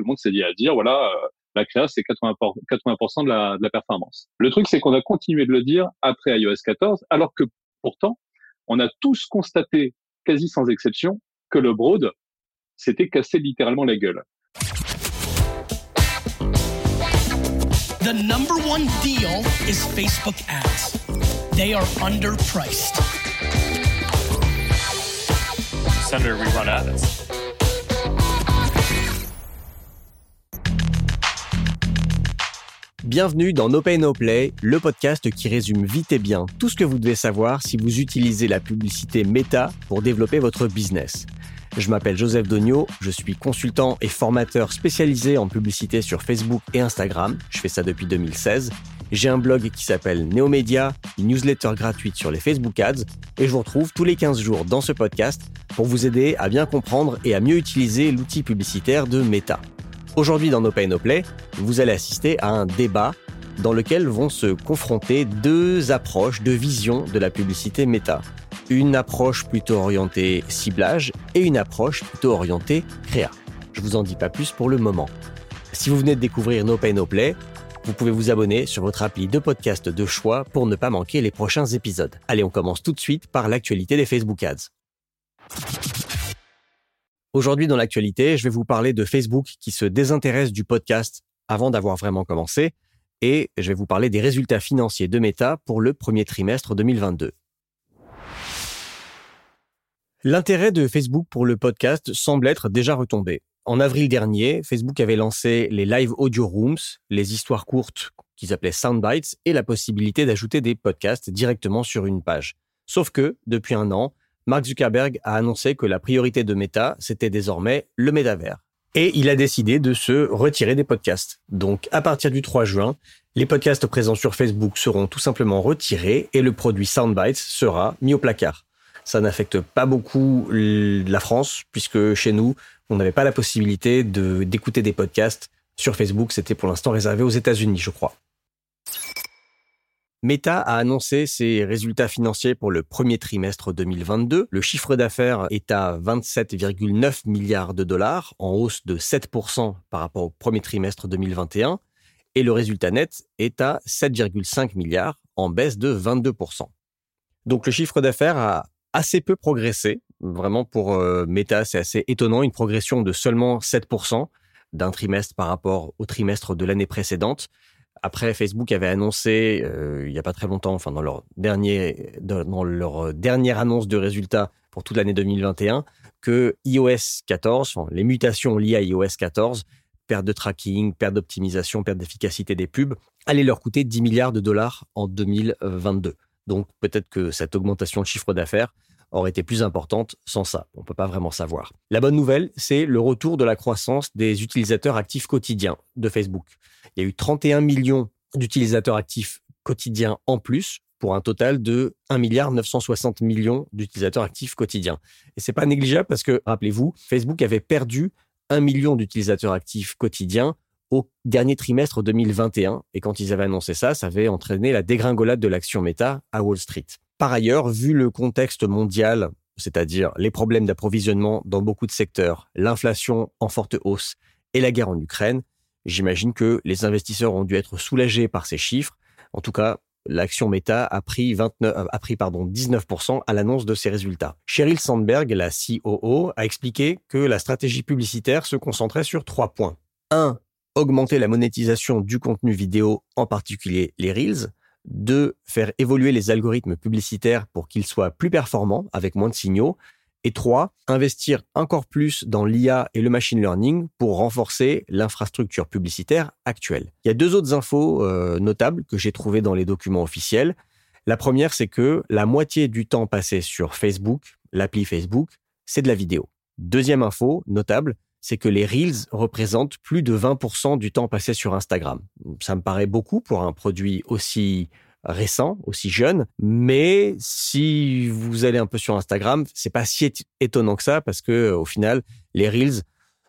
tout le monde s'est dit à dire, voilà, euh, la créa, c'est 80%, 80 de, la, de la performance. Le truc, c'est qu'on a continué de le dire après iOS 14, alors que pourtant, on a tous constaté, quasi sans exception, que le Broad s'était cassé littéralement la gueule. The number one deal is Facebook ads. They are underpriced. Senator, we run ads. Bienvenue dans No Pay No Play, le podcast qui résume vite et bien tout ce que vous devez savoir si vous utilisez la publicité Meta pour développer votre business. Je m'appelle Joseph Dogno, je suis consultant et formateur spécialisé en publicité sur Facebook et Instagram. Je fais ça depuis 2016. J'ai un blog qui s'appelle Neomedia, une newsletter gratuite sur les Facebook Ads, et je vous retrouve tous les 15 jours dans ce podcast pour vous aider à bien comprendre et à mieux utiliser l'outil publicitaire de Meta. Aujourd'hui dans No Pay No Play, vous allez assister à un débat dans lequel vont se confronter deux approches, deux visions de la publicité méta. Une approche plutôt orientée ciblage et une approche plutôt orientée créa. Je vous en dis pas plus pour le moment. Si vous venez de découvrir No Pay No Play, vous pouvez vous abonner sur votre appli de podcast de choix pour ne pas manquer les prochains épisodes. Allez, on commence tout de suite par l'actualité des Facebook Ads. Aujourd'hui, dans l'actualité, je vais vous parler de Facebook qui se désintéresse du podcast avant d'avoir vraiment commencé et je vais vous parler des résultats financiers de Meta pour le premier trimestre 2022. L'intérêt de Facebook pour le podcast semble être déjà retombé. En avril dernier, Facebook avait lancé les Live Audio Rooms, les histoires courtes qu'ils appelaient Soundbites, et la possibilité d'ajouter des podcasts directement sur une page. Sauf que, depuis un an, Mark Zuckerberg a annoncé que la priorité de Meta, c'était désormais le métavers. Et il a décidé de se retirer des podcasts. Donc, à partir du 3 juin, les podcasts présents sur Facebook seront tout simplement retirés et le produit Soundbites sera mis au placard. Ça n'affecte pas beaucoup la France, puisque chez nous, on n'avait pas la possibilité d'écouter des podcasts sur Facebook. C'était pour l'instant réservé aux États-Unis, je crois. Meta a annoncé ses résultats financiers pour le premier trimestre 2022. Le chiffre d'affaires est à 27,9 milliards de dollars, en hausse de 7% par rapport au premier trimestre 2021. Et le résultat net est à 7,5 milliards, en baisse de 22%. Donc le chiffre d'affaires a assez peu progressé. Vraiment pour euh, Meta, c'est assez étonnant, une progression de seulement 7% d'un trimestre par rapport au trimestre de l'année précédente. Après, Facebook avait annoncé euh, il n'y a pas très longtemps, dans leur leur dernière annonce de résultats pour toute l'année 2021, que iOS 14, les mutations liées à iOS 14, perte de tracking, perte d'optimisation, perte d'efficacité des pubs, allaient leur coûter 10 milliards de dollars en 2022. Donc peut-être que cette augmentation de chiffre d'affaires aurait été plus importante sans ça. On ne peut pas vraiment savoir. La bonne nouvelle, c'est le retour de la croissance des utilisateurs actifs quotidiens de Facebook. Il y a eu 31 millions d'utilisateurs actifs quotidiens en plus pour un total de 1 milliard 960 millions d'utilisateurs actifs quotidiens. Et c'est pas négligeable parce que, rappelez-vous, Facebook avait perdu 1 million d'utilisateurs actifs quotidiens au dernier trimestre 2021. Et quand ils avaient annoncé ça, ça avait entraîné la dégringolade de l'action Meta à Wall Street. Par ailleurs, vu le contexte mondial, c'est-à-dire les problèmes d'approvisionnement dans beaucoup de secteurs, l'inflation en forte hausse et la guerre en Ukraine, j'imagine que les investisseurs ont dû être soulagés par ces chiffres. En tout cas, l'action Meta a pris, 29, a pris pardon, 19% à l'annonce de ces résultats. Sheryl Sandberg, la COO, a expliqué que la stratégie publicitaire se concentrait sur trois points. 1. Augmenter la monétisation du contenu vidéo, en particulier les Reels. Deux, faire évoluer les algorithmes publicitaires pour qu'ils soient plus performants avec moins de signaux. Et trois, investir encore plus dans l'IA et le machine learning pour renforcer l'infrastructure publicitaire actuelle. Il y a deux autres infos euh, notables que j'ai trouvées dans les documents officiels. La première, c'est que la moitié du temps passé sur Facebook, l'appli Facebook, c'est de la vidéo. Deuxième info notable, c'est que les Reels représentent plus de 20% du temps passé sur Instagram. Ça me paraît beaucoup pour un produit aussi récent, aussi jeune, mais si vous allez un peu sur Instagram, c'est pas si étonnant que ça parce que au final, les Reels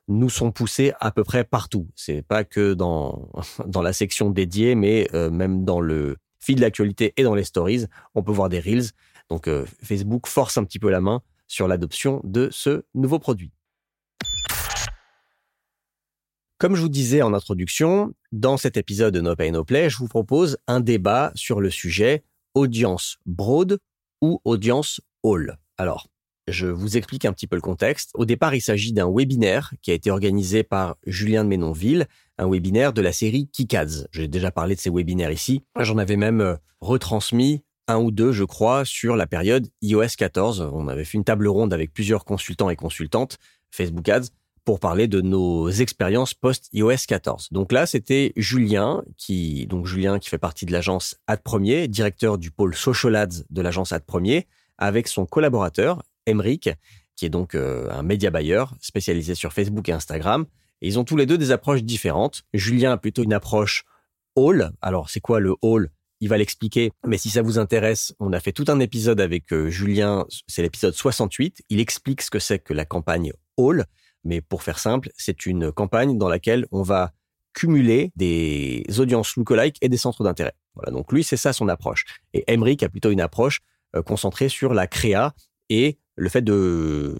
nous sont poussés à peu près partout. C'est pas que dans dans la section dédiée, mais euh, même dans le feed de l'actualité et dans les stories, on peut voir des Reels. Donc euh, Facebook force un petit peu la main sur l'adoption de ce nouveau produit. Comme je vous disais en introduction, dans cet épisode de No Pay No Play, je vous propose un débat sur le sujet audience broad ou audience all. Alors, je vous explique un petit peu le contexte. Au départ, il s'agit d'un webinaire qui a été organisé par Julien de Ménonville, un webinaire de la série Kikads. J'ai déjà parlé de ces webinaires ici. J'en avais même euh, retransmis un ou deux, je crois, sur la période iOS 14. On avait fait une table ronde avec plusieurs consultants et consultantes Facebook Ads pour parler de nos expériences post-iOS 14. Donc là, c'était Julien, qui, donc Julien qui fait partie de l'agence Ad Premier, directeur du pôle Social Ads de l'agence Ad Premier, avec son collaborateur, Emric, qui est donc euh, un média buyer spécialisé sur Facebook et Instagram. Et ils ont tous les deux des approches différentes. Julien a plutôt une approche all. Alors, c'est quoi le all il va l'expliquer. Mais si ça vous intéresse, on a fait tout un épisode avec euh, Julien, c'est l'épisode 68. Il explique ce que c'est que la campagne All. Mais pour faire simple, c'est une campagne dans laquelle on va cumuler des audiences lookalike et des centres d'intérêt. Voilà, donc lui, c'est ça son approche. Et Emric a plutôt une approche euh, concentrée sur la créa et le fait de,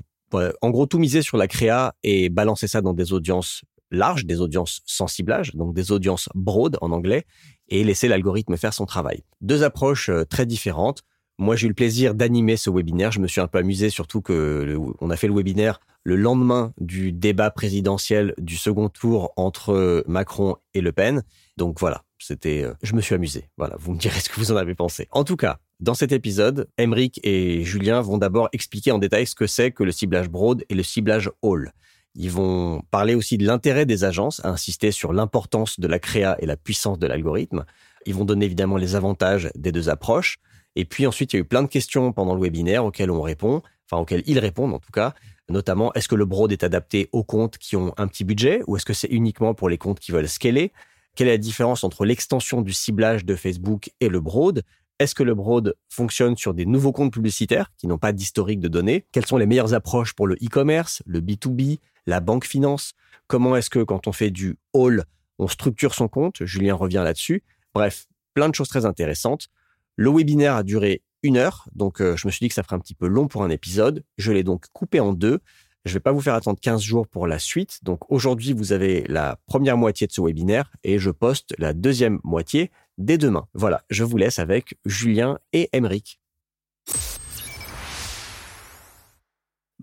en gros, tout miser sur la créa et balancer ça dans des audiences larges, des audiences sans ciblage, donc des audiences broad en anglais, et laisser l'algorithme faire son travail. Deux approches euh, très différentes. Moi, j'ai eu le plaisir d'animer ce webinaire. Je me suis un peu amusé, surtout que on a fait le webinaire le lendemain du débat présidentiel du second tour entre Macron et Le Pen. Donc voilà, c'était, euh, je me suis amusé. Voilà, vous me direz ce que vous en avez pensé. En tout cas, dans cet épisode, Emeric et Julien vont d'abord expliquer en détail ce que c'est que le ciblage broad et le ciblage all. Ils vont parler aussi de l'intérêt des agences, insister sur l'importance de la créa et la puissance de l'algorithme. Ils vont donner évidemment les avantages des deux approches. Et puis ensuite, il y a eu plein de questions pendant le webinaire auxquelles on répond, enfin auxquelles ils répondent en tout cas, notamment est-ce que le broad est adapté aux comptes qui ont un petit budget ou est-ce que c'est uniquement pour les comptes qui veulent scaler? Quelle est la différence entre l'extension du ciblage de Facebook et le broad? Est-ce que le broad fonctionne sur des nouveaux comptes publicitaires qui n'ont pas d'historique de données? Quelles sont les meilleures approches pour le e-commerce, le B2B, la banque finance? Comment est-ce que quand on fait du all, on structure son compte? Julien revient là-dessus. Bref, plein de choses très intéressantes. Le webinaire a duré une heure, donc euh, je me suis dit que ça ferait un petit peu long pour un épisode. Je l'ai donc coupé en deux. Je ne vais pas vous faire attendre 15 jours pour la suite. Donc aujourd'hui, vous avez la première moitié de ce webinaire et je poste la deuxième moitié dès demain. Voilà, je vous laisse avec Julien et Emeric.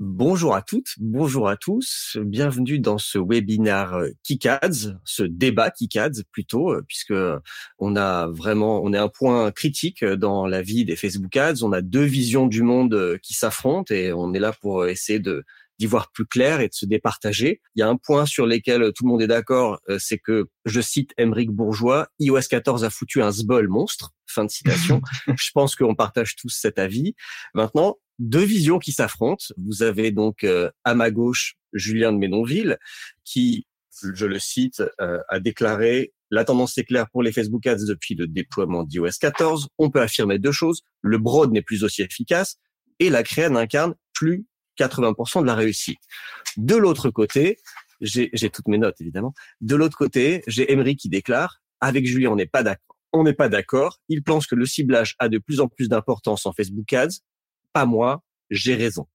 Bonjour à toutes, bonjour à tous, bienvenue dans ce webinaire euh, Kikads, ce débat Kikads plutôt, euh, puisque on a vraiment, on est un point critique dans la vie des Facebook Ads. On a deux visions du monde euh, qui s'affrontent et on est là pour essayer de d'y voir plus clair et de se départager. Il y a un point sur lequel tout le monde est d'accord, c'est que, je cite Emeric Bourgeois, iOS 14 a foutu un sbol monstre. Fin de citation. je pense qu'on partage tous cet avis. Maintenant, deux visions qui s'affrontent. Vous avez donc euh, à ma gauche Julien de Ménonville qui, je le cite, euh, a déclaré la tendance est claire pour les Facebook Ads depuis le déploiement d'iOS 14. On peut affirmer deux choses. Le broad n'est plus aussi efficace et la créa n'incarne plus 80% de la réussite. De l'autre côté, j'ai toutes mes notes évidemment. De l'autre côté, j'ai Emery qui déclare avec Julien, on n'est pas d'accord. On n'est pas d'accord. Il pense que le ciblage a de plus en plus d'importance en Facebook Ads pas moi, j'ai raison.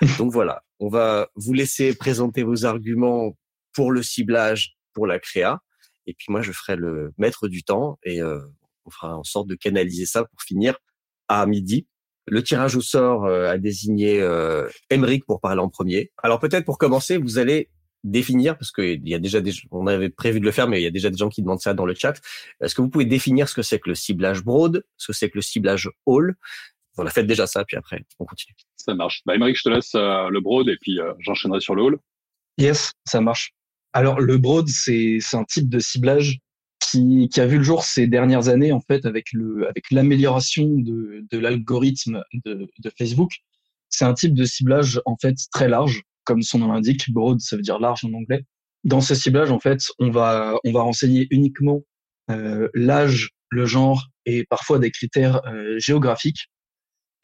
Donc voilà, on va vous laisser présenter vos arguments pour le ciblage, pour la créa, et puis moi je ferai le maître du temps et euh, on fera en sorte de canaliser ça pour finir à midi. Le tirage au sort euh, a désigné euh, pour parler en premier. Alors peut-être pour commencer, vous allez définir parce qu'il y a déjà des on avait prévu de le faire mais il y a déjà des gens qui demandent ça dans le chat. Est-ce que vous pouvez définir ce que c'est que le ciblage broad, ce que c'est que le ciblage all on a fait déjà ça, puis après, on continue. Ça marche. Bah, je te laisse euh, le broad et puis euh, j'enchaînerai sur le hall. Yes, ça marche. Alors, le broad, c'est un type de ciblage qui, qui, a vu le jour ces dernières années, en fait, avec le avec l'amélioration de, de l'algorithme de, de Facebook. C'est un type de ciblage, en fait, très large, comme son nom l'indique. Broad, ça veut dire large en anglais. Dans ce ciblage, en fait, on va, on va renseigner uniquement euh, l'âge, le genre et parfois des critères euh, géographiques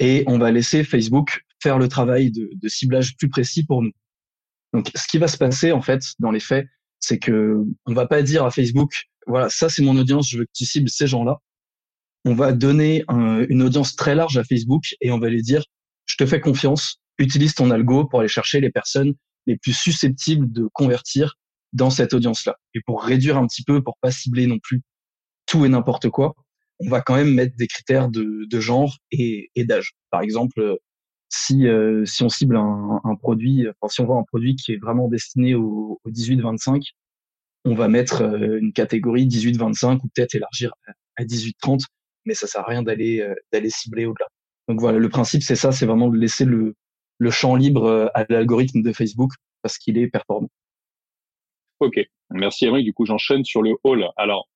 et on va laisser Facebook faire le travail de, ciblage plus précis pour nous. Donc, ce qui va se passer en fait dans les faits, c'est que on va pas dire à Facebook, voilà, ça c'est mon audience, je veux que tu cibles ces gens-là. On va donner une audience très large à Facebook et on va lui dire, je te fais confiance, utilise ton algo pour aller chercher les personnes les plus susceptibles de convertir dans cette audience-là. Et pour réduire un petit peu, pour pas cibler non plus tout et n'importe quoi, on va quand même mettre des critères de, genre et, d'âge. Par exemple, si euh, on cible un, produit, enfin si on voit un produit qui est vraiment destiné au, au 18-25, on va mettre euh, une catégorie 18-25 ou peut-être élargir à 18-30, mais ça sert à rien d'aller euh, d'aller cibler au-delà. Donc voilà, le principe c'est ça, c'est vraiment de laisser le le champ libre à l'algorithme de Facebook parce qu'il est performant. Ok, merci Eric. Du coup, j'enchaîne sur le hall. Alors,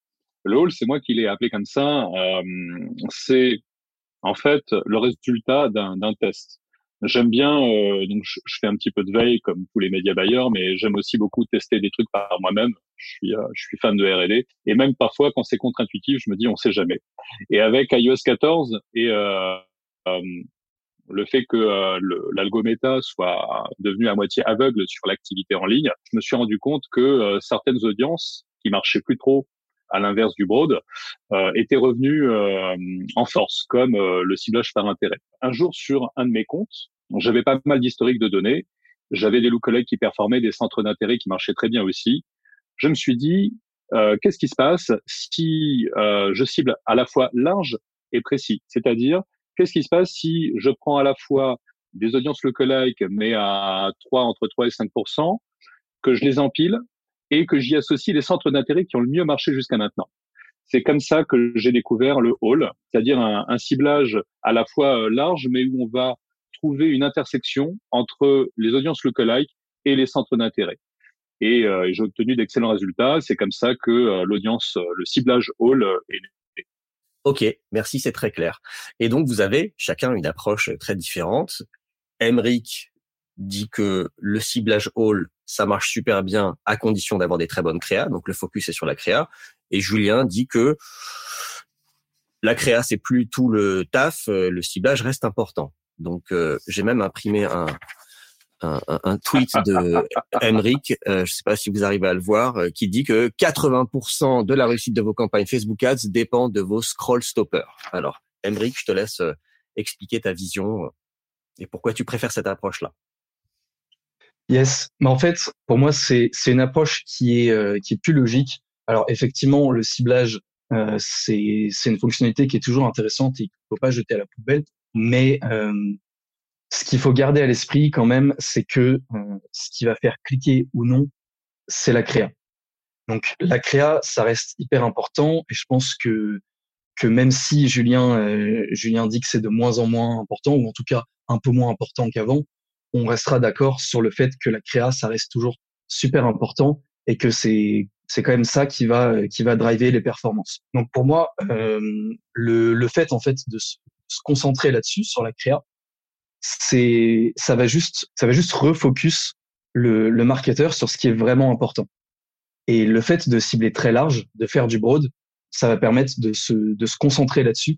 le hall, c'est moi qui l'ai appelé comme ça. Euh, c'est en fait le résultat d'un test. J'aime bien, euh, donc je, fais un petit peu de veille comme tous les médias bailleurs, mais j'aime aussi beaucoup tester des trucs par moi-même. Je suis, euh, je suis fan de R&D et même parfois quand c'est contre-intuitif, je me dis on sait jamais. Et avec iOS 14 et euh, euh, le fait que euh, l'algométa soit devenu à moitié aveugle sur l'activité en ligne, je me suis rendu compte que euh, certaines audiences qui marchaient plus trop à l'inverse du broad, euh, étaient revenues euh, en force, comme le ciblage par intérêt. Un jour, sur un de mes comptes, j'avais pas mal d'historiques de données, j'avais des collègues qui performaient, des centres d'intérêt qui marchaient très bien aussi. Je me suis dit, qu'est-ce qui se passe si je cible à la fois large et précis? C'est-à-dire, Qu'est-ce qui se passe si je prends à la fois des audiences lookalike, mais à 3, entre 3 et 5% que je les empile et que j'y associe les centres d'intérêt qui ont le mieux marché jusqu'à maintenant. C'est comme ça que j'ai découvert le hall, c'est-à-dire un, ciblage à la fois euh, large, mais où on va trouver une intersection entre les audiences lookalike et les centres d'intérêt. Et, euh, j'ai obtenu d'excellents résultats. C'est comme ça que euh, l'audience, le ciblage hall est Ok, merci, c'est très clair. Et donc, vous avez chacun une approche très différente. Emric dit que le ciblage Hall, ça marche super bien à condition d'avoir des très bonnes créas. Donc, le focus est sur la créa. Et Julien dit que la créa, c'est plus tout le taf, le ciblage reste important. Donc, euh, j'ai même imprimé un, tweet de Emric, euh, je ne sais pas si vous arrivez à le voir, euh, qui dit que 80% de la réussite de vos campagnes Facebook Ads dépend de vos scroll stoppers. Alors, Emric, je te laisse euh, expliquer ta vision et pourquoi tu préfères cette approche-là. Yes, mais en fait, pour moi, c'est une approche qui est qui est plus logique. Alors effectivement, le ciblage, c'est c'est une fonctionnalité qui est toujours intéressante et qu'il faut pas jeter à la poubelle. Mais ce qu'il faut garder à l'esprit quand même, c'est que euh, ce qui va faire cliquer ou non, c'est la créa. Donc la créa, ça reste hyper important et je pense que que même si Julien euh, Julien dit que c'est de moins en moins important ou en tout cas un peu moins important qu'avant, on restera d'accord sur le fait que la créa, ça reste toujours super important et que c'est c'est quand même ça qui va qui va driver les performances. Donc pour moi, euh, le, le fait en fait de se, se concentrer là-dessus sur la créa, c'est ça va juste ça va juste refocus le, le marketeur sur ce qui est vraiment important. Et le fait de cibler très large, de faire du broad, ça va permettre de se, de se concentrer là-dessus.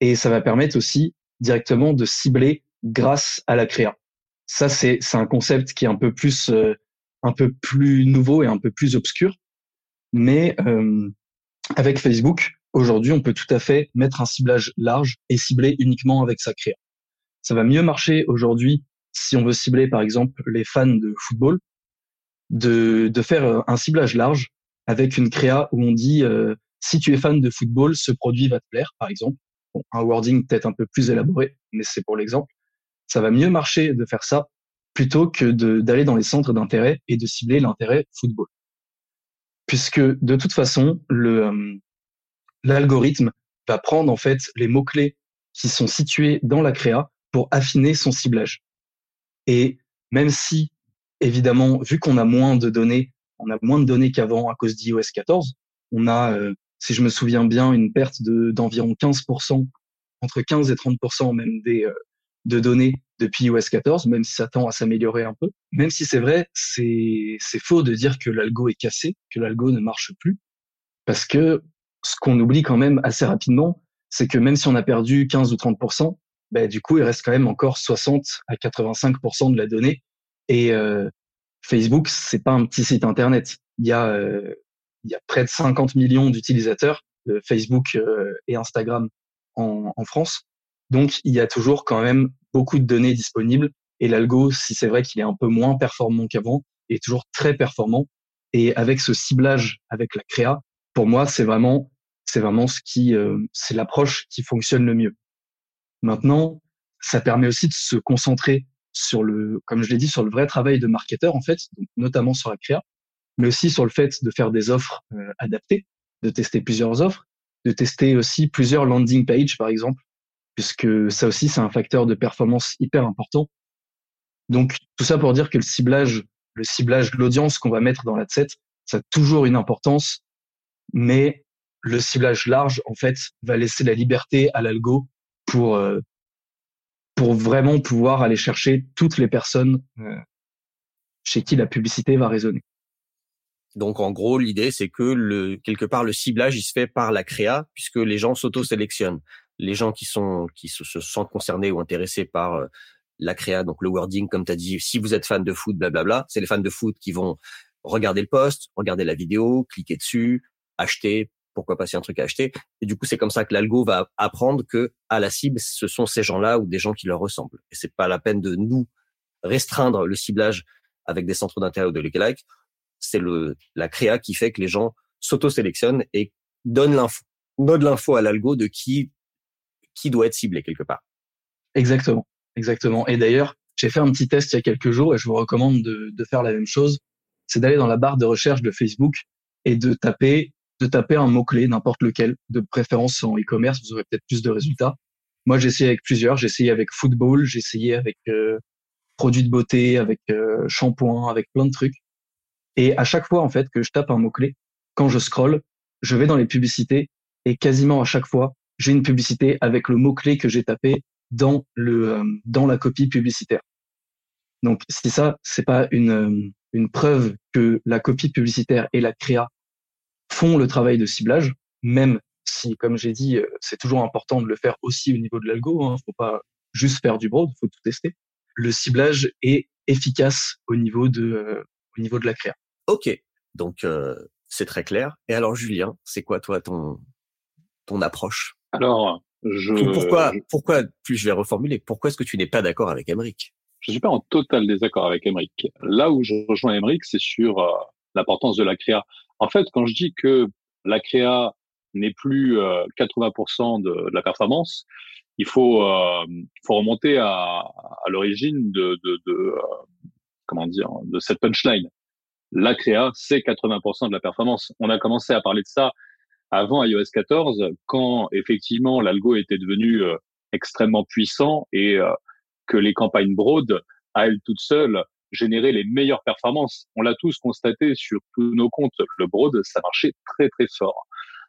Et ça va permettre aussi directement de cibler grâce à la créa. Ça, c'est, un concept qui est un peu plus, euh, un peu plus nouveau et un peu plus obscur. Mais euh, avec Facebook, aujourd'hui, on peut tout à fait mettre un ciblage large et cibler uniquement avec sa créa. Ça va mieux marcher aujourd'hui si on veut cibler par exemple les fans de football, de, de faire euh, un ciblage large avec une créa où on dit euh, si tu es fan de football, ce produit va te plaire, par exemple. un wording peut-être un peu plus élaboré, mais c'est pour l'exemple. Ça va mieux marcher de faire ça plutôt que d'aller dans les centres d'intérêt et de cibler l'intérêt football. Puisque de toute façon, le euh, l'algorithme va prendre en fait les mots clés qui sont situés dans la créa pour affiner son ciblage. Et même si, évidemment, vu qu'on a moins de données, on a moins de données qu'avant à cause d'iOS 14, on a, euh, si je me souviens bien, une perte de d'environ 15%, entre 15 et 30% même des euh, de données depuis iOS 14, même si ça tend à s'améliorer un peu. Même si c'est vrai, c'est faux de dire que l'algo est cassé, que l'algo ne marche plus, parce que ce qu'on oublie quand même assez rapidement, c'est que même si on a perdu 15 ou 30%, bah, du coup, il reste quand même encore 60 à 85% de la donnée. Et euh, Facebook, c'est pas un petit site internet. Il y a, euh, il y a près de 50 millions d'utilisateurs de Facebook euh, et Instagram en, en, France. Donc, il y a toujours quand même beaucoup de données disponibles. Et l'algo, si c'est vrai qu'il est un peu moins performant qu'avant, est toujours très performant. Et avec ce ciblage, avec la créa, pour moi, c'est vraiment, c'est vraiment ce qui, euh, c'est l'approche qui fonctionne le mieux. Maintenant, ça permet aussi de se concentrer sur le, comme je l'ai dit, sur le vrai travail de marketeur en fait, notamment sur la créa, mais aussi sur le fait de faire des offres euh, adaptées, de tester plusieurs offres, de tester aussi plusieurs landing pages par exemple, puisque ça aussi c'est un facteur de performance hyper important. Donc tout ça pour dire que le ciblage, le ciblage de l'audience qu'on va mettre dans l'adset, ça a toujours une importance, mais le ciblage large en fait va laisser la liberté à l'algo pour euh, pour vraiment pouvoir aller chercher toutes les personnes euh, chez qui la publicité va résonner. Donc en gros, l'idée c'est que le quelque part le ciblage il se fait par la créa puisque les gens s'auto-sélectionnent. Les gens qui sont qui se, sentent concernés ou intéressés par euh, la créa, donc le wording comme tu as dit, si vous êtes fan de foot, blablabla, c'est les fans de foot qui vont regarder le post, regarder la vidéo, cliquer dessus, acheter, pourquoi pas un truc à acheter. Et du coup, c'est comme ça que l'algo va apprendre que à la cible, ce sont ces gens-là ou des gens qui leur ressemblent. Et c'est pas la peine de nous restreindre le ciblage avec des centres d'intérêt ou de lookalike. C'est le la créa qui fait que les gens s'auto-sélectionnent et donnent l'info, donnent l'info à l'algo de qui qui doit être ciblé quelque part. Exactement, exactement. Et d'ailleurs, j'ai fait un petit test il y a quelques jours et je vous recommande de, de faire la même chose. C'est d'aller dans la barre de recherche de Facebook et de taper de taper un mot-clé, n'importe lequel, de préférence en e-commerce, vous aurez peut-être plus de résultats. Moi, j'ai essayé avec plusieurs. J'ai essayé avec football, j'ai essayé avec euh, produits de beauté, avec euh, shampoing, avec plein de trucs. Et à chaque fois, en fait, que je tape un mot-clé, quand je scrolle, je vais dans les publicités et quasiment à chaque fois, j'ai une publicité avec le mot-clé que j'ai tapé dans le euh, dans la copie publicitaire. Donc, si ça, c'est pas une euh, une preuve que la copie publicitaire et la créa font le travail de ciblage, même si, comme j'ai dit, euh, c'est toujours important de le faire aussi au niveau de l'algo. Il hein, faut pas juste faire du broad, faut tout tester. Le ciblage est efficace au niveau de euh, au niveau de la créa. Ok, donc euh, c'est très clair. Et alors Julien, c'est quoi toi ton ton approche? Alors je pourquoi pourquoi plus je vais reformuler pourquoi est-ce que tu n'es pas d'accord avec Emric Je suis pas en total désaccord avec Emric. Là où je rejoins Emric, c'est sur l'importance de la créa. En fait, quand je dis que la créa n'est plus 80% euh, de, la performance, il faut, euh, faut remonter à, à l'origine de, de, de euh, comment dire de cette punchline. La créa, c'est 80% de la performance. On a commencé à parler de ça avant iOS 14, quand effectivement l'algo était devenu extrêmement puissant et que les campagnes broad, à elles toutes seules, générer les meilleures performances. On l'a tous constaté sur tous nos comptes. Le broad, ça marchait très très fort.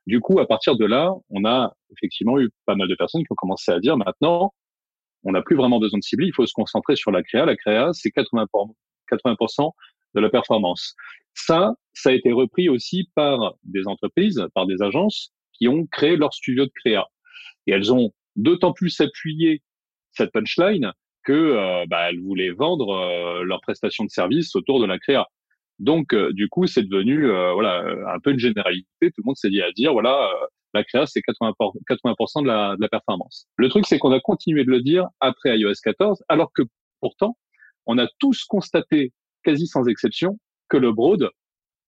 Du coup, à partir de là, on a effectivement eu pas mal de personnes qui ont commencé à dire maintenant, on n'a plus vraiment besoin de cibler, il faut se concentrer sur la créa. La créa, c'est 80%, 80 de la performance. Ça, ça a été repris aussi par des entreprises, par des agences qui ont créé leur studio de créa. Et elles ont d'autant plus appuyé cette punchline que euh, bah, elles voulaient vendre euh, leurs prestations de service autour de la créa. Donc, euh, du coup, c'est devenu voilà un peu une généralité. Tout le monde s'est dit à dire voilà, la créa c'est 80 80% de la, de la performance. Le truc, c'est qu'on a continué de le dire après iOS 14, alors que pourtant, on a tous constaté, quasi sans exception, que le broad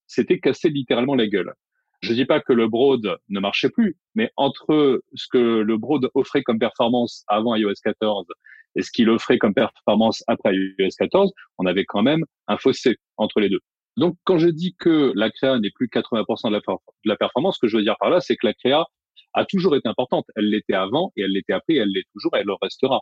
s'était cassé littéralement la gueule. Je dis pas que le broad ne marchait plus, mais entre ce que le broad offrait comme performance avant iOS 14 et ce qu'il offrait comme performance après iOS 14, on avait quand même un fossé entre les deux. Donc, quand je dis que la créa n'est plus 80% de la, performance, ce que je veux dire par là, c'est que la créa a toujours été importante. Elle l'était avant et elle l'était après, elle l'est toujours et elle le restera.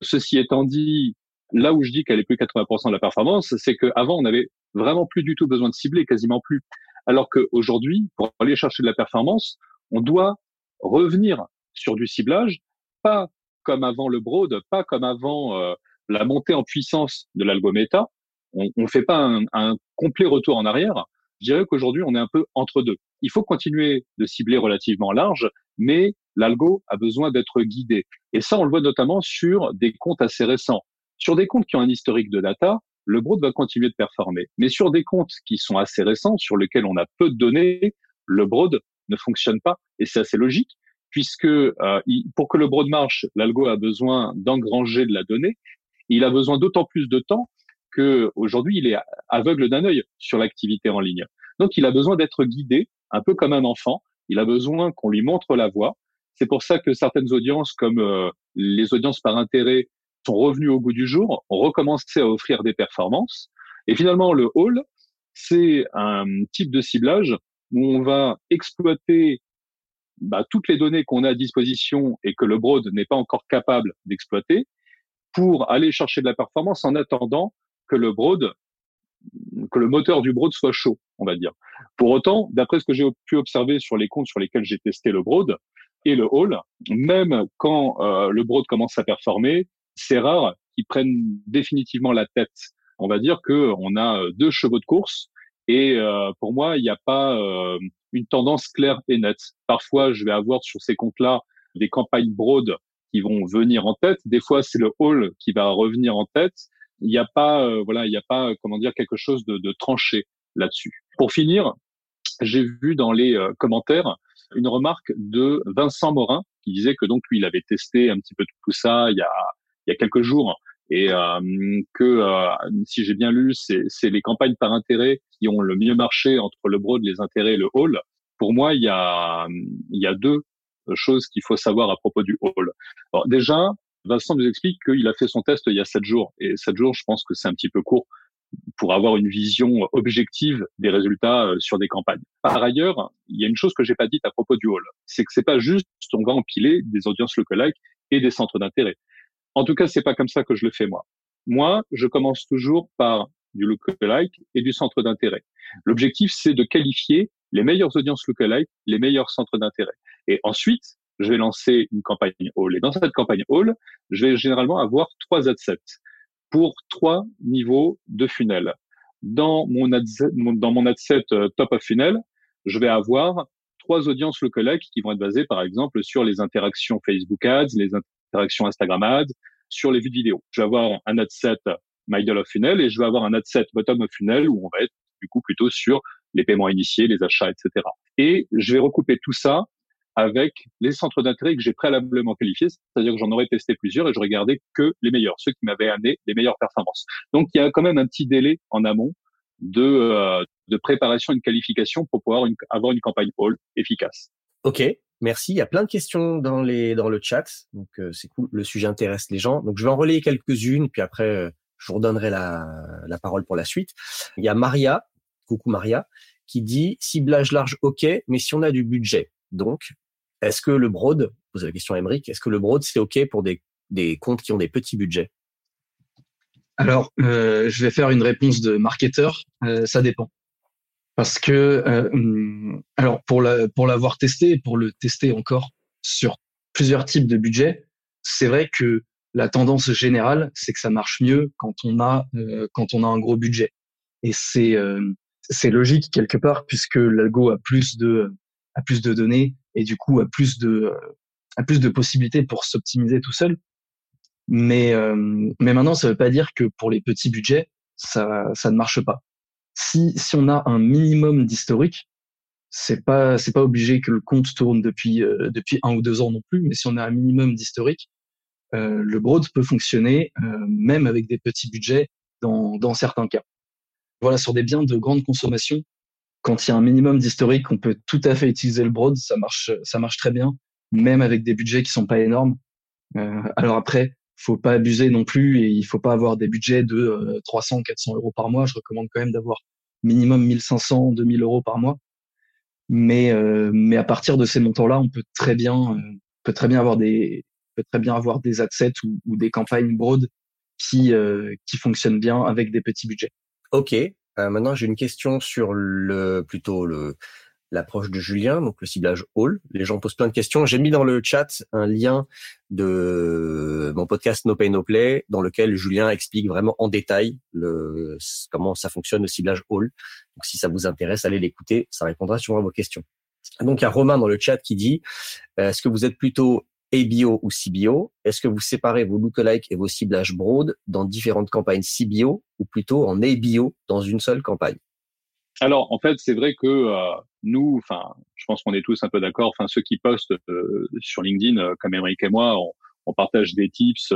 Ceci étant dit, là où je dis qu'elle est plus 80% de la performance, c'est qu'avant, on n'avait vraiment plus du tout besoin de cibler, quasiment plus. Alors qu'aujourd'hui, pour aller chercher de la performance, on doit revenir sur du ciblage, pas comme avant le broad, pas comme avant euh, la montée en puissance de l'algométa. On ne fait pas un, un, complet retour en arrière. Je dirais qu'aujourd'hui, on est un peu entre deux. Il faut continuer de cibler relativement large, mais l'algo a besoin d'être guidé. Et ça, on le voit notamment sur des comptes assez récents. Sur des comptes qui ont un historique de data, le broad va continuer de performer. Mais sur des comptes qui sont assez récents, sur lesquels on a peu de données, le broad ne fonctionne pas. Et c'est assez logique puisque euh, pour que le broad marche, l'algo a besoin d'engranger de la donnée. Il a besoin d'autant plus de temps que aujourd'hui il est aveugle d'un œil sur l'activité en ligne. Donc, il a besoin d'être guidé, un peu comme un enfant. Il a besoin qu'on lui montre la voie. C'est pour ça que certaines audiences, comme euh, les audiences par intérêt, sont revenues au goût du jour, ont recommencé à offrir des performances. Et finalement, le hall, c'est un type de ciblage où on va exploiter bah, toutes les données qu'on a à disposition et que le broad n'est pas encore capable d'exploiter pour aller chercher de la performance en attendant que le broad que le moteur du broad soit chaud, on va dire. Pour autant, d'après ce que j'ai pu observer sur les comptes sur lesquels j'ai testé le broad et le hall, même quand euh, le broad commence à performer, c'est rare qu'ils prennent définitivement la tête. On va dire que on a euh, deux chevaux de course et euh, pour moi, il n'y a pas une tendance claire et nette. Parfois, je vais avoir sur ces comptes-là des campagnes broad qui vont venir en tête. Des fois, c'est le hall qui va revenir en tête il n'y a pas, euh, voilà, il n'y a pas, comment dire, quelque chose de, de tranché là-dessus. Pour finir, j'ai vu dans les euh, commentaires une remarque de Vincent Morin qui disait que donc lui, il avait testé un petit peu tout ça il y a, il y a quelques jours et euh, que si j'ai bien lu, c'est les campagnes par intérêt qui ont le mieux marché entre le broad, les intérêts et le hall. Pour moi, il y a, il y a deux choses qu'il faut savoir à propos du hall. Alors déjà, Vincent nous explique qu'il a fait son test il y a sept jours. Et sept jours, je pense que c'est un petit peu court pour avoir une vision objective des résultats euh, sur des campagnes. Par ailleurs, il y a une chose que j'ai pas dite à propos du hall, c'est que c'est pas juste on va empiler des audiences lookalike et des centres d'intérêt. En tout cas, c'est pas comme ça que je le fais moi. Moi, je commence toujours par du lookalike et du centre d'intérêt. L'objectif, c'est de qualifier les meilleures audiences lookalike, les meilleurs centres d'intérêt. Et ensuite, je vais lancer une campagne All. Et dans cette campagne All, je vais généralement avoir trois ad sets pour trois niveaux de funnel. Dans mon ad, dans mon ad set euh, top of funnel, je vais avoir trois audiences lookalike qui vont être basées, par exemple, sur les interactions Facebook Ads, les interactions Instagram Ads, sur les vues vidéo. Je vais avoir un ad set middle of funnel et je vais avoir un ad set bottom of funnel où on va être du coup plutôt sur les paiements initiés, les achats, etc. Et je vais recouper tout ça avec les centres d'intérêt que j'ai préalablement qualifiés, c'est-à-dire que j'en aurais testé plusieurs et je regardais que les meilleurs, ceux qui m'avaient amené les meilleures performances. Donc il y a quand même un petit délai en amont de, euh, de préparation et de qualification pour pouvoir avoir une campagne all efficace. Ok, merci. Il y a plein de questions dans le chat, donc euh, c'est cool. Le sujet intéresse les gens, donc je vais en relayer quelques-unes, puis après euh, je vous redonnerai la, parole pour la suite. Il y a Maria, coucou Maria, qui dit ciblage large, ok, mais si on a du budget, donc est-ce que le broad, pose la question à Emmerich, est-ce que le broad c'est ok pour des, des comptes qui ont des petits budgets? Alors, euh, je vais faire une réponse de marketeur. Euh, ça dépend. Parce que, euh, alors pour la, pour l'avoir testé, pour le tester encore sur plusieurs types de budgets, c'est vrai que la tendance générale, c'est que ça marche mieux quand on a quand on a un gros budget. Et c'est c'est logique quelque part puisque l'algo a plus de a plus de données et du coup a plus de a plus de possibilités pour s'optimiser tout seul. Mais euh, mais maintenant ça veut pas dire que pour les petits budgets ça ça ne marche pas. Si si on a un minimum d'historique, c'est pas c'est pas obligé que le compte tourne depuis euh, depuis un ou deux ans non plus, mais si on a un minimum d'historique, euh, le broad peut fonctionner euh, même avec des petits budgets dans dans certains cas. Voilà sur des biens de grande consommation, quand il y a un minimum d'historique, on peut tout à fait utiliser le broad, ça marche, ça marche très bien, même avec des budgets qui sont pas énormes. Euh, alors après, faut pas abuser non plus et il faut pas avoir des budgets de 300, euh, 400 euros par mois. Je recommande quand même d'avoir minimum 1500, 2000 euros par mois. Mais euh, mais à partir de ces montants-là, on peut très bien euh, peut très bien avoir des peut très bien avoir des adsets ou, ou des campagnes broad qui euh, qui fonctionnent bien avec des petits budgets. Ok, euh, maintenant, j'ai une question sur le plutôt le l'approche de Julien, donc le ciblage All. Les gens posent plein de questions. J'ai mis dans le chat un lien de mon podcast No Pay No Play, dans lequel Julien explique vraiment en détail le, comment ça fonctionne le ciblage All. Donc, si ça vous intéresse, allez l'écouter. Ça répondra sûrement à vos questions. Donc, il y a Romain dans le chat qui dit, euh, est-ce que vous êtes plutôt ABO ou CBO Est-ce que vous séparez vos lookalike et vos ciblages broad dans différentes campagnes CBO ou plutôt en ABO dans une seule campagne? Alors, en fait, c'est vrai que euh, nous, enfin, je pense qu'on est tous un peu d'accord. Enfin, ceux qui postent euh, sur LinkedIn, euh, comme Émeric et moi, on, on partage des tips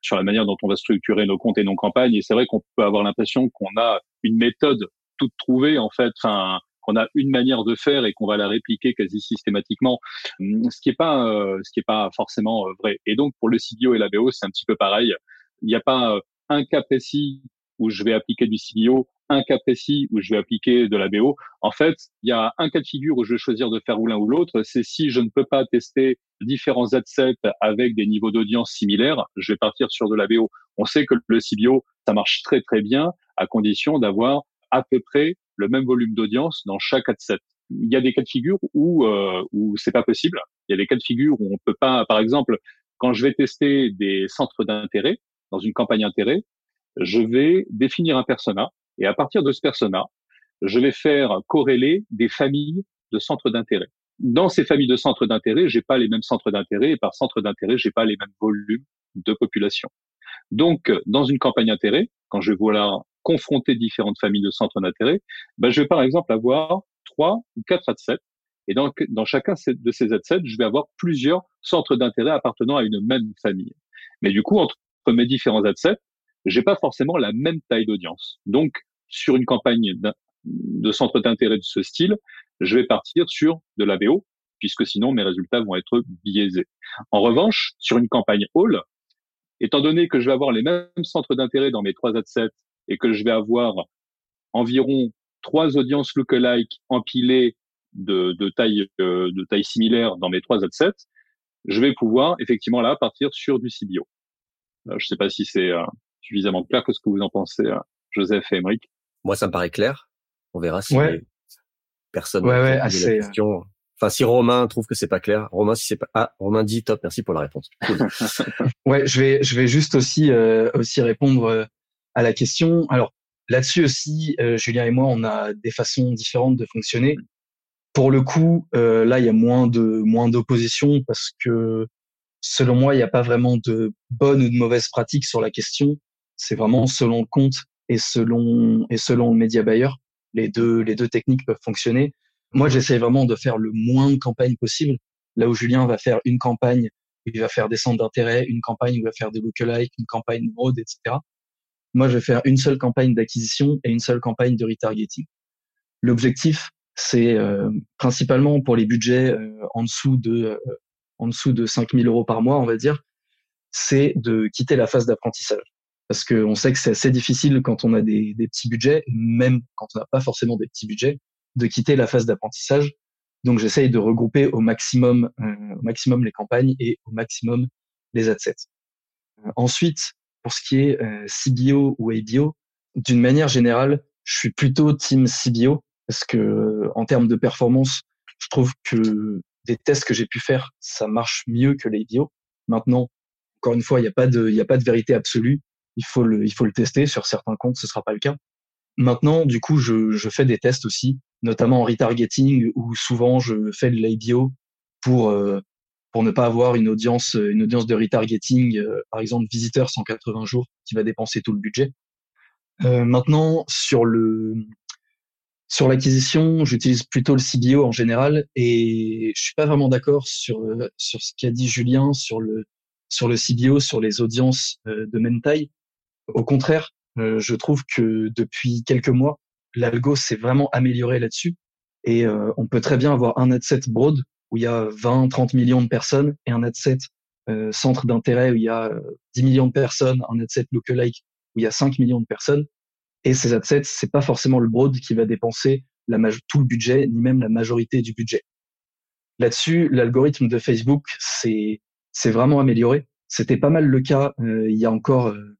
sur la manière dont on va structurer nos comptes et nos campagnes. Et c'est vrai qu'on peut avoir l'impression qu'on a une méthode toute trouvée, en fait, enfin, qu'on a une manière de faire et qu'on va la répliquer quasi systématiquement, hum, ce qui est pas euh, ce qui est pas forcément euh, vrai. Et donc pour le CBO et la BO, c'est un petit peu pareil. Il n'y a pas euh, un cas précis où je vais appliquer du CBO, un cas précis où je vais appliquer de la BO. En fait, il y a un cas de figure où je vais choisir de faire l'un ou l'autre. C'est si je ne peux pas tester différents adsets avec des niveaux d'audience similaires, je vais partir sur de la BO. On sait que le CBO, ça marche très très bien à condition d'avoir à peu près le même volume d'audience dans chaque adset. Il y a des cas de figure où euh, où c'est pas possible. Il y a des cas de figure où on peut pas, par exemple, quand je vais tester des centres d'intérêt dans une campagne intérêt, je vais définir un persona et à partir de ce persona, je vais faire corréler des familles de centres d'intérêt. Dans ces familles de centres d'intérêt, j'ai pas les mêmes centres d'intérêt et par centre d'intérêt, j'ai pas les mêmes volumes de population. Donc, dans une campagne intérêt, quand je vais vouloir confronter différentes familles de centres d'intérêt, ben, je vais par exemple avoir trois ou quatre adsets. Et dans, dans chacun de ces adsets, je vais avoir plusieurs centres d'intérêt appartenant à une même famille. Mais du coup, entre mes différents adsets, j'ai pas forcément la même taille d'audience. Donc, sur une campagne de centre d'intérêt de ce style, je vais partir sur de la BO, puisque sinon mes résultats vont être biaisés. En revanche, sur une campagne All, étant donné que je vais avoir les mêmes centres d'intérêt dans mes trois adsets et que je vais avoir environ trois audiences lookalike empilées de, taille euh, de taille similaire dans mes trois adsets, je vais pouvoir effectivement là partir sur du CBO. Euh, je ne sais pas si c'est euh, suffisamment clair. Qu'est-ce que vous en pensez, Joseph et Emeric Moi, ça me paraît clair. On verra si personne ouais, ouais, assez, la question. Enfin, si Romain trouve que c'est pas clair, Romain, si c'est pas, ah, Romain dit top, merci pour la réponse. ouais, je vais, je vais juste aussi, euh, aussi répondre euh, à la question. Alors là-dessus aussi, euh, Julien et moi, on a des façons différentes de fonctionner. Pour le coup, euh, là, il y a moins de, moins d'opposition parce que selon moi, il n'y a pas vraiment de bonne ou de mauvaise pratique sur la question. C'est vraiment selon le compte et selon et selon le média buyer. Les deux les deux techniques peuvent fonctionner. Moi, j'essaie vraiment de faire le moins de campagnes possible. Là où Julien va faire une campagne, il va faire des centres d'intérêt, une campagne où il va faire des lookalikes, une campagne broad, etc. Moi, je vais faire une seule campagne d'acquisition et une seule campagne de retargeting. L'objectif, c'est euh, principalement pour les budgets euh, en dessous de euh, en dessous de 5000 euros par mois, on va dire, c'est de quitter la phase d'apprentissage. Parce qu'on sait que c'est assez difficile quand on a des, des petits budgets, même quand on n'a pas forcément des petits budgets, de quitter la phase d'apprentissage. Donc j'essaye de regrouper au maximum, euh, au maximum les campagnes et au maximum les adsets. Euh, ensuite, pour ce qui est euh, CBO ou ABO, d'une manière générale, je suis plutôt team CBO parce que en termes de performance, je trouve que des tests que j'ai pu faire, ça marche mieux que les bio. Maintenant, encore une fois, il n'y a pas de, il a pas de vérité absolue. Il faut le, il faut le tester. Sur certains comptes, ce sera pas le cas. Maintenant, du coup, je, je fais des tests aussi, notamment en retargeting, où souvent je fais de l'IBO pour euh, pour ne pas avoir une audience, une audience de retargeting, euh, par exemple visiteur 180 jours, qui va dépenser tout le budget. Euh, maintenant, sur le sur l'acquisition, j'utilise plutôt le CBO en général et je suis pas vraiment d'accord sur euh, sur ce qu'a dit Julien sur le sur le CBO, sur les audiences euh, de même taille. Au contraire, euh, je trouve que depuis quelques mois, l'algo s'est vraiment amélioré là-dessus et on peut très bien avoir un adset broad où il y a 20, 30 millions de personnes et un adset centre d'intérêt où il y a 10 millions de personnes, un adset lookalike où il y a 5 millions de personnes et ces adsets, c'est pas forcément le broad qui va dépenser la tout le budget, ni même la majorité du budget. Là-dessus, l'algorithme de Facebook c'est c'est vraiment amélioré. C'était pas mal le cas euh, il y a encore euh,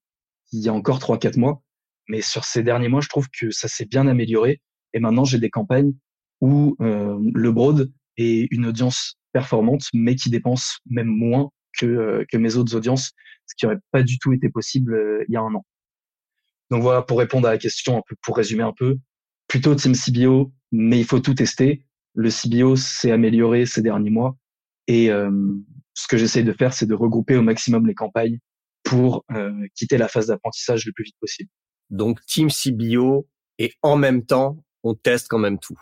il y a encore trois quatre mois, mais sur ces derniers mois, je trouve que ça s'est bien amélioré. Et maintenant, j'ai des campagnes où euh, le broad est une audience performante, mais qui dépense même moins que que mes autres audiences, ce qui aurait pas du tout été possible il y a un an. Donc voilà, pour répondre à la question, un peu, pour résumer un peu, plutôt Team CBO, mais il faut tout tester. Le CBO s'est amélioré ces derniers mois et euh, ce que j'essaie de faire, c'est de regrouper au maximum les campagnes pour euh, quitter la phase d'apprentissage le plus vite possible. Donc Team CBO et en même temps, on teste quand même tout.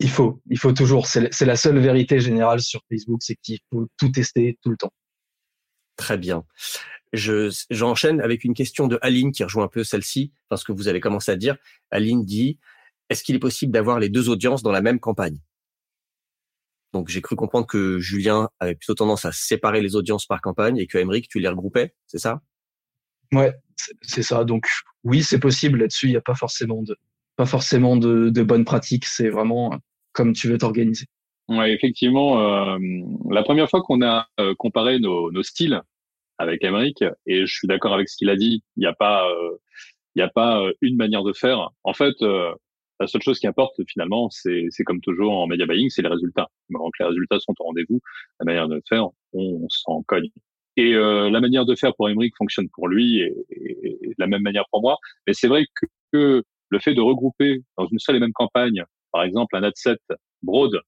Il faut, il faut toujours. C'est la seule vérité générale sur Facebook, c'est qu'il faut tout tester tout le temps. Très bien. Je, j'enchaîne avec une question de Aline qui rejoint un peu celle-ci, parce que vous avez commencé à dire. Aline dit, est-ce qu'il est possible d'avoir les deux audiences dans la même campagne? Donc j'ai cru comprendre que Julien avait plutôt tendance à séparer les audiences par campagne et que Emeric, tu les regroupais, c'est ça? Ouais, c'est ça. Donc oui, c'est possible là-dessus. Il n'y a pas forcément de pas forcément de, de bonnes pratiques. C'est vraiment comme tu veux t'organiser. Ouais, effectivement. Euh, la première fois qu'on a euh, comparé nos, nos styles avec Emeric, et je suis d'accord avec ce qu'il a dit, il n'y a pas euh, il n'y a pas euh, une manière de faire. En fait, euh, la seule chose qui importe finalement, c'est, c'est comme toujours en media buying, c'est les résultats. Donc les résultats sont au rendez-vous. La manière de faire, on, s'en cogne. Et euh, la manière de faire pour Emmerich fonctionne pour lui et, la même manière pour moi. Mais c'est vrai que, le fait de regrouper dans une seule et même campagne, par exemple un ad set broad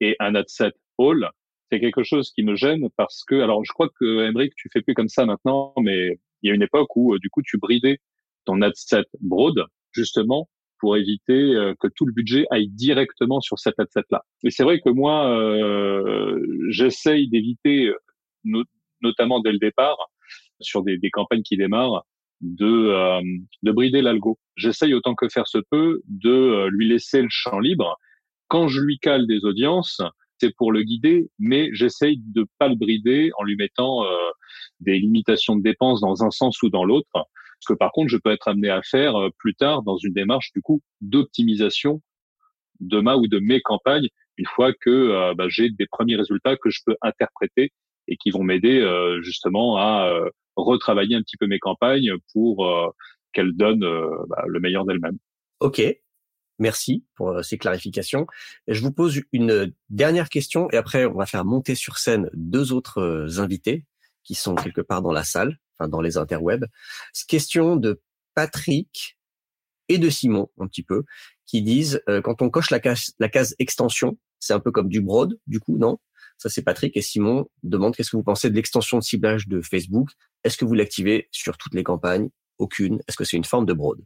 et un ad set all, c'est quelque chose qui me gêne parce que, alors je crois que Emmerich, tu fais plus comme ça maintenant, mais il y a une époque où du coup tu bridais ton ad set broad justement pour éviter euh, que tout le budget aille directement sur cet ad set là. Mais c'est vrai que moi euh, j'essaye d'éviter euh, notamment dès le départ sur des, des campagnes qui démarrent de euh, de brider l'algo. J'essaye autant que faire se peut de lui laisser le champ libre. Quand je lui cale des audiences, c'est pour le guider, mais j'essaye de pas le brider en lui mettant des limitations de dépenses dans un sens ou dans l'autre ce que par contre je peux être amené à faire euh, plus tard dans une démarche du coup d'optimisation de ma ou de mes campagnes une fois que euh, bah, j'ai des premiers résultats que je peux interpréter et qui vont m'aider euh, justement à retravailler un petit peu mes campagnes pour qu'elles donnent bah, le meilleur d'elles-mêmes. Ok, merci pour ces clarifications. je vous pose une dernière question et après on va faire monter sur scène deux autres invités qui sont quelque part dans la salle dans les interwebs. Question de Patrick et de Simon, un petit peu, qui disent euh, quand on coche la case, la case extension, c'est un peu comme du broad, du coup, non? Ça, c'est Patrick. Et Simon demande qu'est-ce que vous pensez de l'extension de ciblage de Facebook? Est-ce que vous l'activez sur toutes les campagnes? Aucune. Est-ce que c'est une forme de broad?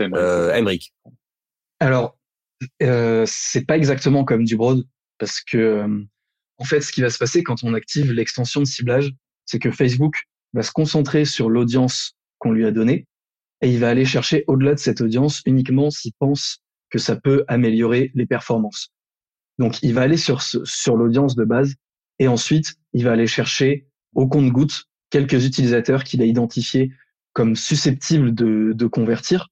Euh, Alors, euh, c'est pas exactement comme du broad, parce que euh, en fait, ce qui va se passer quand on active l'extension de ciblage, c'est que Facebook va se concentrer sur l'audience qu'on lui a donnée et il va aller chercher au-delà de cette audience uniquement s'il pense que ça peut améliorer les performances. Donc, il va aller sur, sur l'audience de base et ensuite, il va aller chercher au compte-goutte quelques utilisateurs qu'il a identifiés comme susceptibles de, de convertir,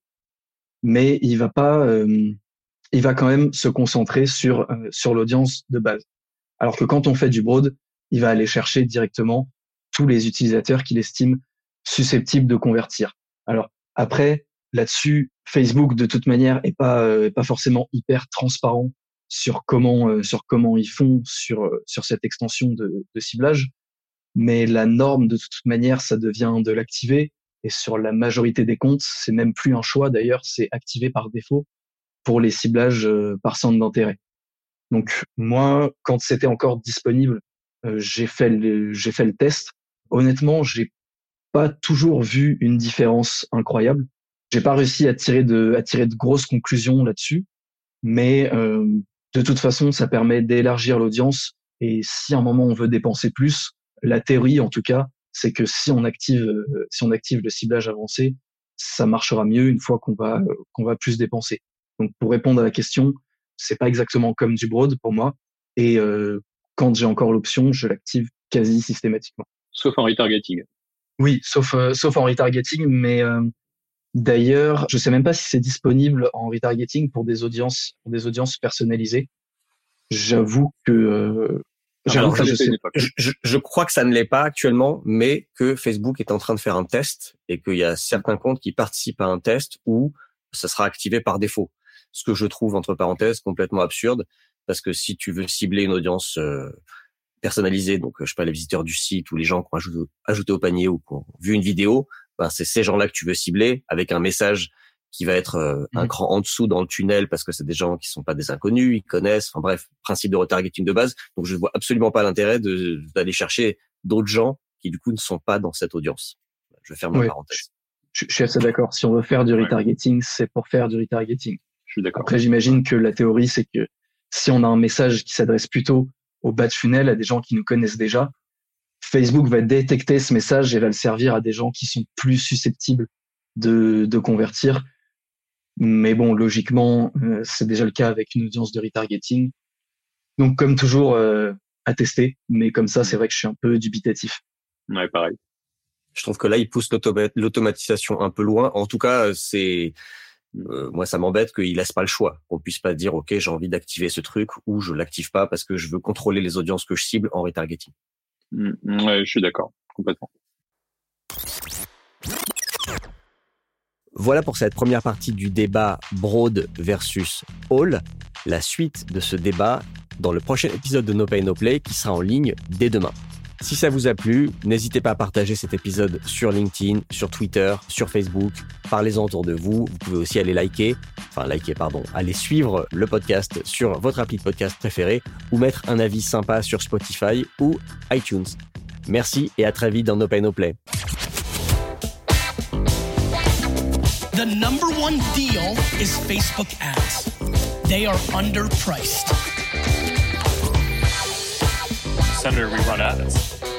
mais il va pas, euh, il va quand même se concentrer sur euh, sur l'audience de base. Alors que quand on fait du broad, il va aller chercher directement tous les utilisateurs qu'il estime susceptibles de convertir. Alors après, là-dessus, Facebook de toute manière est pas euh, pas forcément hyper transparent sur comment euh, sur comment ils font sur euh, sur cette extension de, ciblage. Mais la norme de toute manière, ça devient de l'activer. Et sur la majorité des comptes, c'est même plus un choix d'ailleurs, c'est activé par défaut pour les ciblages par centre d'intérêt. Donc moi, quand c'était encore disponible, j'ai fait j'ai fait le test honnêtement, j'ai pas toujours vu une différence incroyable. J'ai pas réussi à tirer de, grosses conclusions là-dessus, mais euh, de toute façon, ça permet d'élargir l'audience. Et si à un moment on veut dépenser plus, la théorie, en tout cas, c'est que si on active, euh, le ciblage avancé, ça marchera mieux une fois qu'on va, qu'on va plus dépenser. Donc, pour répondre à la question, c'est pas exactement comme du broad pour moi. Et euh, quand j'ai encore l'option, je l'active quasi systématiquement sauf en retargeting. Oui, sauf euh, sauf en retargeting, mais euh, d'ailleurs, je sais même pas si c'est disponible en retargeting pour des audiences pour des audiences personnalisées. J'avoue que euh, J'avoue que je, sais, je, je, crois que ça ne l'est pas actuellement, mais que Facebook est en train de faire un test et qu'il y a certains comptes qui participent à un test où ça sera activé par défaut. Ce que je trouve, entre parenthèses, complètement absurde, parce que si tu veux cibler une audience personnalisé. Donc, je sais pas, les visiteurs du site ou les gens qui ont ajouté, au panier ou qui ont vu une vidéo, ben, c'est ces gens-là que tu veux cibler avec un message qui va être euh, un mmh. cran en dessous dans le tunnel parce que c'est des gens qui sont pas des inconnus, ils connaissent. Enfin bref, principe de retargeting de base. Donc, je ne vois absolument pas l'intérêt d'aller chercher d'autres gens qui du coup ne sont pas dans cette audience. Je vais faire ma parenthèse. Je, suis assez d'accord. Si on veut faire du retargeting, c'est pour faire du retargeting. Je suis d'accord. Après, j'imagine que la théorie, c'est que si on a un message qui s'adresse plutôt au bas de funnel à des gens qui nous connaissent déjà. Facebook va détecter ce message et va le servir à des gens qui sont plus susceptibles de, de convertir. Mais bon, logiquement, c'est déjà le cas avec une audience de retargeting. Donc, comme toujours, à tester. Mais comme ça, c'est vrai que je suis un peu dubitatif. Ouais, pareil. Je trouve que là, il pousse l'automatisation un peu loin. En tout cas, c'est euh, moi, ça m'embête qu'il laisse pas le choix. Qu'on puisse pas dire, ok, j'ai envie d'activer ce truc ou je l'active pas parce que je veux contrôler les audiences que je cible en retargeting. Mmh, ouais, je suis d'accord, complètement. Voilà pour cette première partie du débat Broad versus All. La suite de ce débat dans le prochain épisode de No Pay No Play qui sera en ligne dès demain. Si ça vous a plu, n'hésitez pas à partager cet épisode sur LinkedIn, sur Twitter, sur Facebook. Parlez-en autour de vous. Vous pouvez aussi aller liker, enfin liker, pardon, aller suivre le podcast sur votre appli de podcast préféré ou mettre un avis sympa sur Spotify ou iTunes. Merci et à très vite dans No No Play. The number one deal is Facebook ads. They are underpriced. Senator, we run ads.